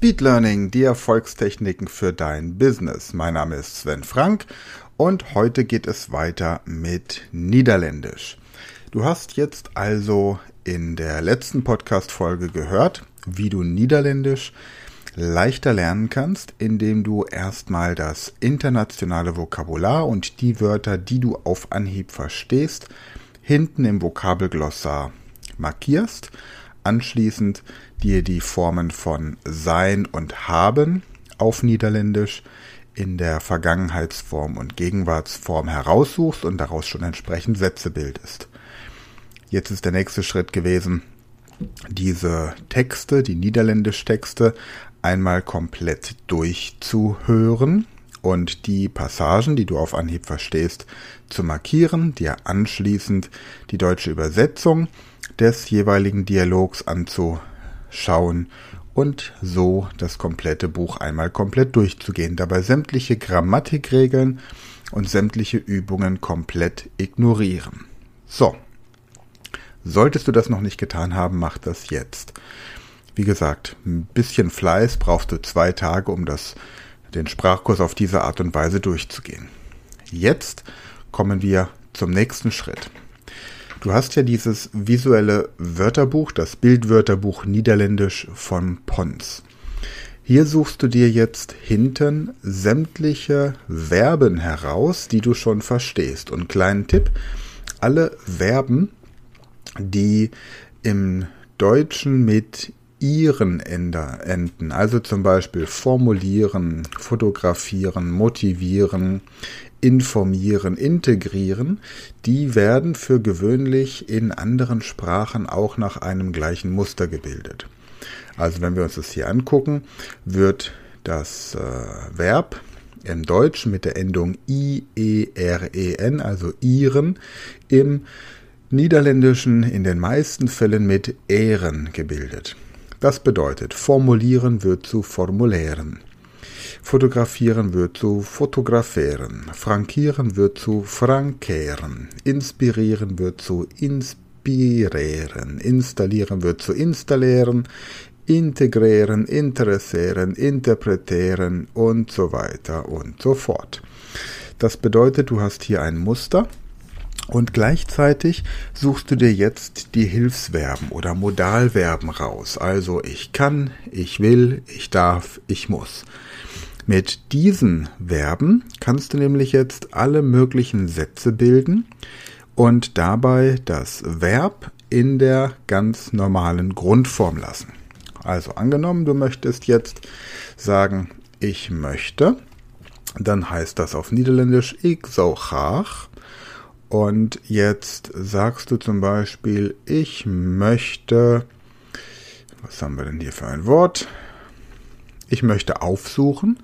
Speed Learning, die Erfolgstechniken für dein Business. Mein Name ist Sven Frank und heute geht es weiter mit Niederländisch. Du hast jetzt also in der letzten Podcast-Folge gehört, wie du Niederländisch leichter lernen kannst, indem du erstmal das internationale Vokabular und die Wörter, die du auf Anhieb verstehst, hinten im Vokabelglossar markierst, anschließend dir die Formen von sein und haben auf Niederländisch in der Vergangenheitsform und Gegenwartsform heraussuchst und daraus schon entsprechend Sätze bildest. Jetzt ist der nächste Schritt gewesen, diese Texte, die Niederländisch-Texte, einmal komplett durchzuhören und die Passagen, die du auf Anhieb verstehst, zu markieren, dir anschließend die deutsche Übersetzung des jeweiligen Dialogs anzuschauen und so das komplette Buch einmal komplett durchzugehen, dabei sämtliche Grammatikregeln und sämtliche Übungen komplett ignorieren. So. Solltest du das noch nicht getan haben, mach das jetzt. Wie gesagt, ein bisschen Fleiß brauchst du zwei Tage, um das, den Sprachkurs auf diese Art und Weise durchzugehen. Jetzt kommen wir zum nächsten Schritt. Du hast ja dieses visuelle Wörterbuch, das Bildwörterbuch Niederländisch von Pons. Hier suchst du dir jetzt hinten sämtliche Verben heraus, die du schon verstehst. Und kleinen Tipp, alle Verben, die im Deutschen mit ihren enden, also zum Beispiel formulieren, fotografieren, motivieren, informieren, integrieren, die werden für gewöhnlich in anderen Sprachen auch nach einem gleichen Muster gebildet. Also wenn wir uns das hier angucken, wird das äh, Verb im Deutschen mit der Endung I-E-R-E-N, also ihren, im Niederländischen in den meisten Fällen mit Ehren gebildet. Das bedeutet, formulieren wird zu formulären. Fotografieren wird zu fotografieren. Frankieren wird zu frankieren. Inspirieren wird zu inspirieren. Installieren wird zu installieren. Integrieren, interessieren, interpretieren und so weiter und so fort. Das bedeutet, du hast hier ein Muster und gleichzeitig suchst du dir jetzt die Hilfsverben oder Modalverben raus. Also ich kann, ich will, ich darf, ich muss. Mit diesen Verben kannst du nämlich jetzt alle möglichen Sätze bilden und dabei das Verb in der ganz normalen Grundform lassen. Also angenommen, du möchtest jetzt sagen, ich möchte, dann heißt das auf Niederländisch ik zou graag. Und jetzt sagst du zum Beispiel, ich möchte, was haben wir denn hier für ein Wort? Ich möchte aufsuchen.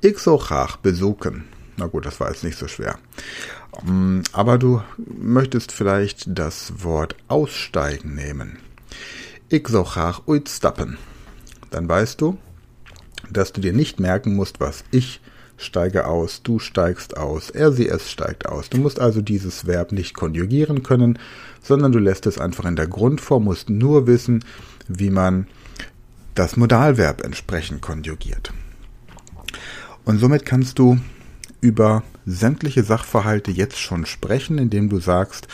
Graag besuchen. Na gut, das war jetzt nicht so schwer. Mm, aber du möchtest vielleicht das Wort aussteigen nehmen. Ich so uitstappen. Dann weißt du, dass du dir nicht merken musst, was ich steige aus, du steigst aus, er, sie, es steigt aus. Du musst also dieses Verb nicht konjugieren können, sondern du lässt es einfach in der Grundform, musst nur wissen, wie man das Modalverb entsprechend konjugiert. Und somit kannst du über sämtliche Sachverhalte jetzt schon sprechen, indem du sagst,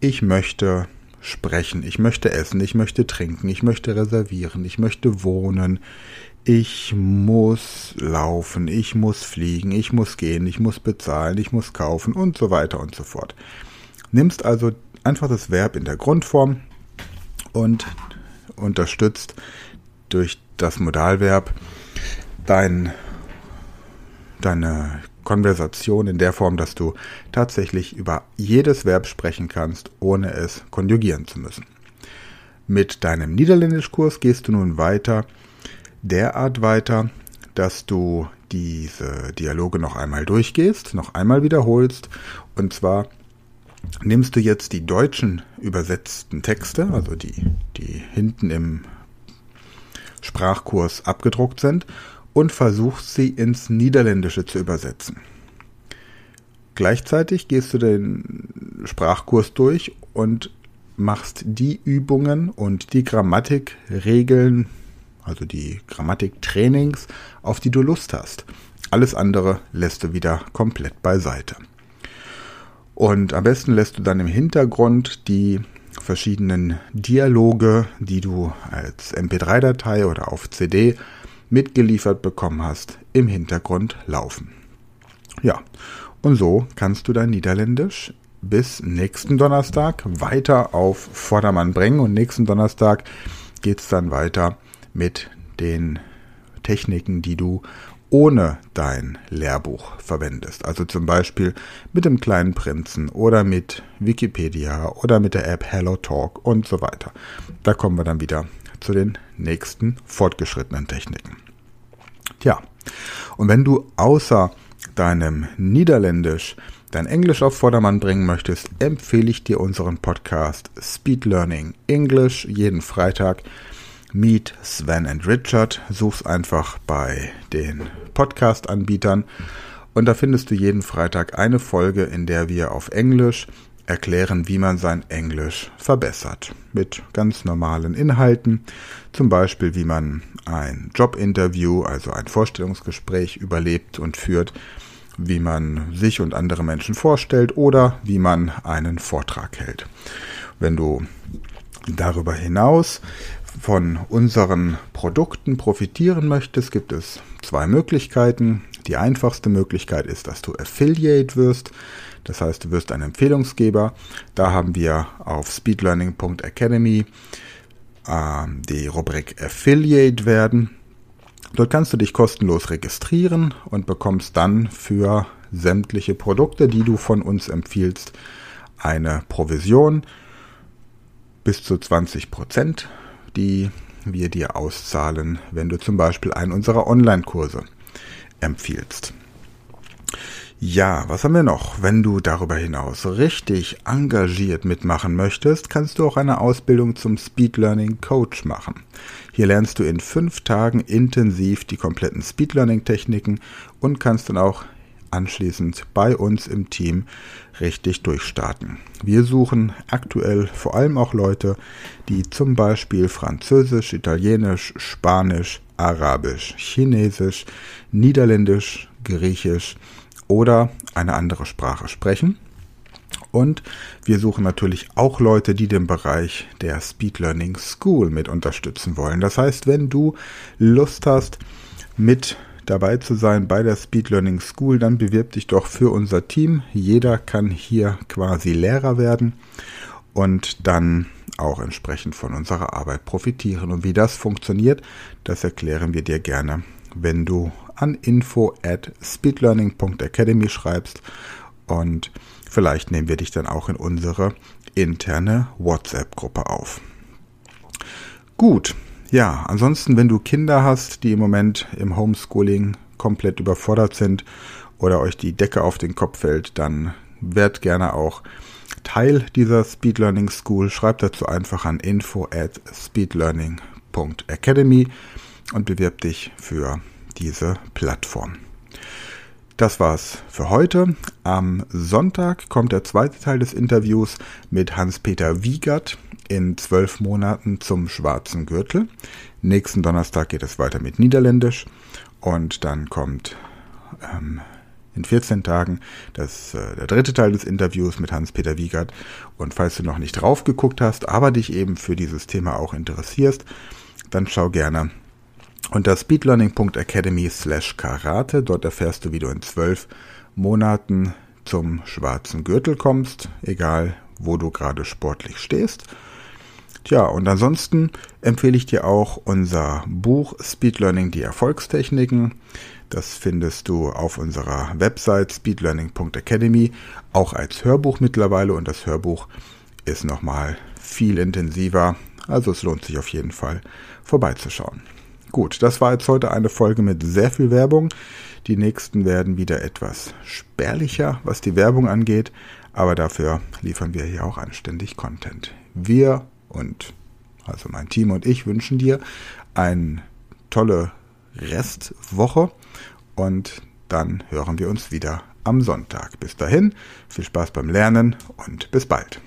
ich möchte sprechen, ich möchte essen, ich möchte trinken, ich möchte reservieren, ich möchte wohnen, ich muss laufen, ich muss fliegen, ich muss gehen, ich muss bezahlen, ich muss kaufen und so weiter und so fort. Nimmst also einfach das Verb in der Grundform und unterstützt durch das Modalverb dein, deine Konversation in der Form, dass du tatsächlich über jedes Verb sprechen kannst, ohne es konjugieren zu müssen. Mit deinem Niederländischkurs gehst du nun weiter, derart weiter, dass du diese Dialoge noch einmal durchgehst, noch einmal wiederholst. Und zwar nimmst du jetzt die deutschen übersetzten Texte, also die, die hinten im Sprachkurs abgedruckt sind und versuchst sie ins Niederländische zu übersetzen. Gleichzeitig gehst du den Sprachkurs durch und machst die Übungen und die Grammatikregeln, also die Grammatiktrainings, auf die du Lust hast. Alles andere lässt du wieder komplett beiseite. Und am besten lässt du dann im Hintergrund die verschiedenen Dialoge, die du als MP3-Datei oder auf CD mitgeliefert bekommen hast, im Hintergrund laufen. Ja, und so kannst du dein Niederländisch bis nächsten Donnerstag weiter auf Vordermann bringen. Und nächsten Donnerstag geht es dann weiter mit den Techniken, die du ohne dein Lehrbuch verwendest. Also zum Beispiel mit dem kleinen Prinzen oder mit Wikipedia oder mit der App HelloTalk und so weiter. Da kommen wir dann wieder zu den nächsten fortgeschrittenen Techniken. Tja, und wenn du außer deinem Niederländisch dein Englisch auf Vordermann bringen möchtest, empfehle ich dir unseren Podcast Speed Learning English jeden Freitag. Meet Sven and Richard. Such's einfach bei den Podcast-Anbietern. Und da findest du jeden Freitag eine Folge, in der wir auf Englisch erklären, wie man sein Englisch verbessert. Mit ganz normalen Inhalten. Zum Beispiel, wie man ein Jobinterview, also ein Vorstellungsgespräch überlebt und führt wie man sich und andere Menschen vorstellt oder wie man einen Vortrag hält. Wenn du darüber hinaus von unseren Produkten profitieren möchtest, gibt es zwei Möglichkeiten. Die einfachste Möglichkeit ist, dass du Affiliate wirst. Das heißt, du wirst ein Empfehlungsgeber. Da haben wir auf speedlearning.academy äh, die Rubrik Affiliate werden. Dort kannst du dich kostenlos registrieren und bekommst dann für sämtliche Produkte, die du von uns empfiehlst, eine Provision bis zu 20 Prozent, die wir dir auszahlen, wenn du zum Beispiel einen unserer Online-Kurse empfiehlst. Ja, was haben wir noch? Wenn du darüber hinaus richtig engagiert mitmachen möchtest, kannst du auch eine Ausbildung zum Speed Learning Coach machen. Hier lernst du in fünf Tagen intensiv die kompletten Speed Learning Techniken und kannst dann auch anschließend bei uns im Team richtig durchstarten. Wir suchen aktuell vor allem auch Leute, die zum Beispiel Französisch, Italienisch, Spanisch, Arabisch, Chinesisch, Niederländisch, Griechisch, oder eine andere Sprache sprechen. Und wir suchen natürlich auch Leute, die den Bereich der Speed Learning School mit unterstützen wollen. Das heißt, wenn du Lust hast, mit dabei zu sein bei der Speed Learning School, dann bewirb dich doch für unser Team. Jeder kann hier quasi Lehrer werden und dann auch entsprechend von unserer Arbeit profitieren. Und wie das funktioniert, das erklären wir dir gerne, wenn du an info at speedlearning.academy schreibst und vielleicht nehmen wir dich dann auch in unsere interne WhatsApp-Gruppe auf. Gut, ja, ansonsten, wenn du Kinder hast, die im Moment im Homeschooling komplett überfordert sind oder euch die Decke auf den Kopf fällt, dann werd gerne auch Teil dieser Speed Learning School. Schreib dazu einfach an info at speedlearning.academy und bewirb dich für diese Plattform. Das war's für heute. Am Sonntag kommt der zweite Teil des Interviews mit Hans-Peter Wiegert in zwölf Monaten zum schwarzen Gürtel. Nächsten Donnerstag geht es weiter mit Niederländisch und dann kommt ähm, in 14 Tagen das, äh, der dritte Teil des Interviews mit Hans-Peter Wiegert. Und falls du noch nicht drauf geguckt hast, aber dich eben für dieses Thema auch interessierst, dann schau gerne unter speedlearning.academy slash karate. Dort erfährst du, wie du in zwölf Monaten zum schwarzen Gürtel kommst, egal wo du gerade sportlich stehst. Tja, und ansonsten empfehle ich dir auch unser Buch Speed Learning die Erfolgstechniken. Das findest du auf unserer Website speedlearning.academy, auch als Hörbuch mittlerweile und das Hörbuch ist nochmal viel intensiver, also es lohnt sich auf jeden Fall vorbeizuschauen. Gut, das war jetzt heute eine Folge mit sehr viel Werbung. Die nächsten werden wieder etwas spärlicher, was die Werbung angeht, aber dafür liefern wir hier auch anständig Content. Wir und also mein Team und ich wünschen dir eine tolle Restwoche und dann hören wir uns wieder am Sonntag. Bis dahin, viel Spaß beim Lernen und bis bald.